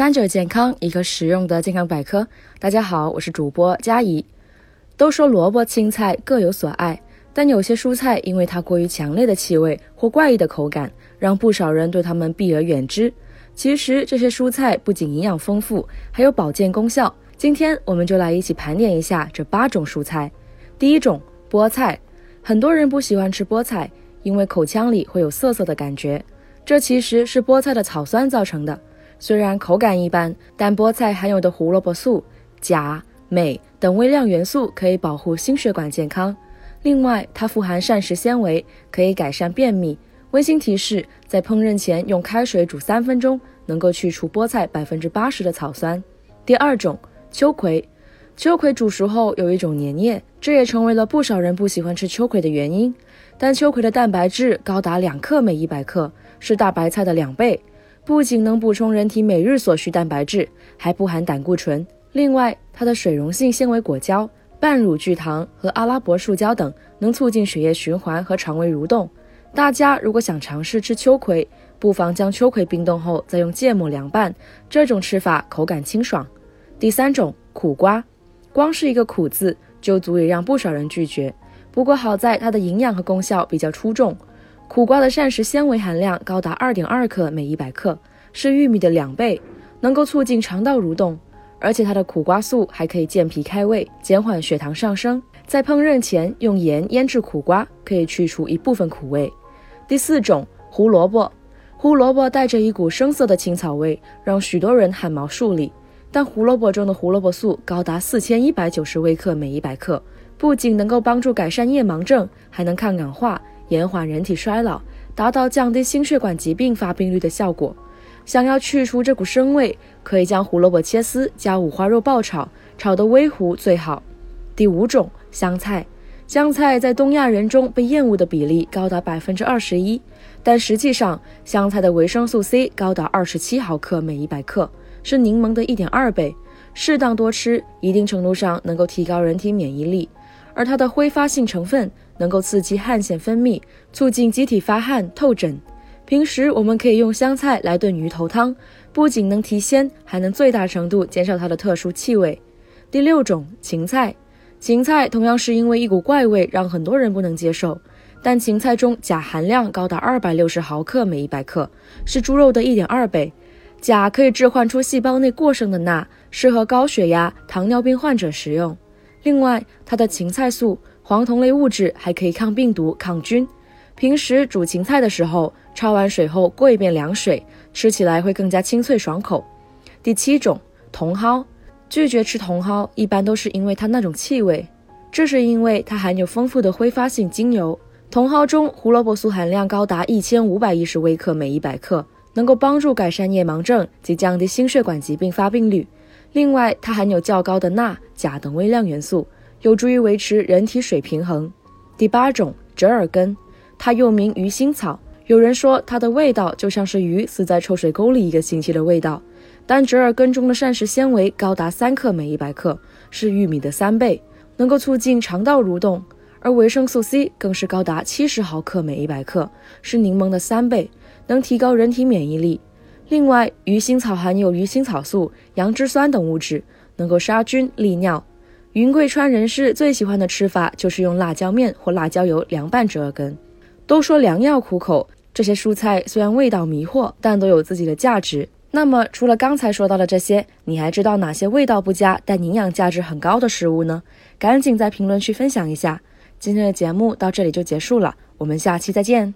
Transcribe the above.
三者健康，一个实用的健康百科。大家好，我是主播佳怡。都说萝卜、青菜各有所爱，但有些蔬菜因为它过于强烈的气味或怪异的口感，让不少人对它们避而远之。其实这些蔬菜不仅营养丰富，还有保健功效。今天我们就来一起盘点一下这八种蔬菜。第一种，菠菜。很多人不喜欢吃菠菜，因为口腔里会有涩涩的感觉，这其实是菠菜的草酸造成的。虽然口感一般，但菠菜含有的胡萝卜素、钾、镁等微量元素可以保护心血管健康。另外，它富含膳食纤维，可以改善便秘。温馨提示：在烹饪前用开水煮三分钟，能够去除菠菜百分之八十的草酸。第二种，秋葵。秋葵煮熟后有一种黏液，这也成为了不少人不喜欢吃秋葵的原因。但秋葵的蛋白质高达两克每一百克，是大白菜的两倍。不仅能补充人体每日所需蛋白质，还不含胆固醇。另外，它的水溶性纤维果胶、半乳聚糖和阿拉伯树胶等，能促进血液循环和肠胃蠕动。大家如果想尝试吃秋葵，不妨将秋葵冰冻后再用芥末凉拌，这种吃法口感清爽。第三种，苦瓜，光是一个“苦”字就足以让不少人拒绝。不过好在它的营养和功效比较出众。苦瓜的膳食纤维含量高达二点二克每一百克，是玉米的两倍，能够促进肠道蠕动。而且它的苦瓜素还可以健脾开胃，减缓血糖上升。在烹饪前用盐腌制苦瓜，可以去除一部分苦味。第四种胡萝卜，胡萝卜带着一股生涩的青草味，让许多人汗毛竖立。但胡萝卜中的胡萝卜素高达四千一百九十微克每一百克，不仅能够帮助改善夜盲症，还能抗氧化。延缓人体衰老，达到降低心血管疾病发病率的效果。想要去除这股生味，可以将胡萝卜切丝，加五花肉爆炒，炒得微糊最好。第五种香菜，香菜在东亚人中被厌恶的比例高达百分之二十一，但实际上香菜的维生素 C 高达二十七毫克每一百克，是柠檬的一点二倍。适当多吃，一定程度上能够提高人体免疫力。而它的挥发性成分能够刺激汗腺分泌，促进机体发汗透疹。平时我们可以用香菜来炖鱼头汤，不仅能提鲜，还能最大程度减少它的特殊气味。第六种芹菜，芹菜同样是因为一股怪味让很多人不能接受，但芹菜中钾含量高达二百六十毫克每一百克，是猪肉的一点二倍。钾可以置换出细胞内过剩的钠，适合高血压、糖尿病患者食用。另外，它的芹菜素、黄酮类物质还可以抗病毒、抗菌。平时煮芹菜的时候，焯完水后过一遍凉水，吃起来会更加清脆爽口。第七种，茼蒿。拒绝吃茼蒿一般都是因为它那种气味，这是因为它含有丰富的挥发性精油。茼蒿中胡萝卜素含量高达一千五百一十微克每一百克，能够帮助改善夜盲症及降低心血管疾病发病率。另外，它含有较高的钠、钾等微量元素，有助于维持人体水平衡。第八种折耳根，它又名鱼腥草。有人说它的味道就像是鱼死在臭水沟里一个星期的味道。但折耳根中的膳食纤维高达三克每一百克，是玉米的三倍，能够促进肠道蠕动。而维生素 C 更是高达七十毫克每一百克，是柠檬的三倍，能提高人体免疫力。另外，鱼腥草含有鱼腥草素、杨枝酸等物质，能够杀菌利尿。云贵川人士最喜欢的吃法就是用辣椒面或辣椒油凉拌折耳根。都说良药苦口，这些蔬菜虽然味道迷惑，但都有自己的价值。那么，除了刚才说到的这些，你还知道哪些味道不佳但营养价值很高的食物呢？赶紧在评论区分享一下。今天的节目到这里就结束了，我们下期再见。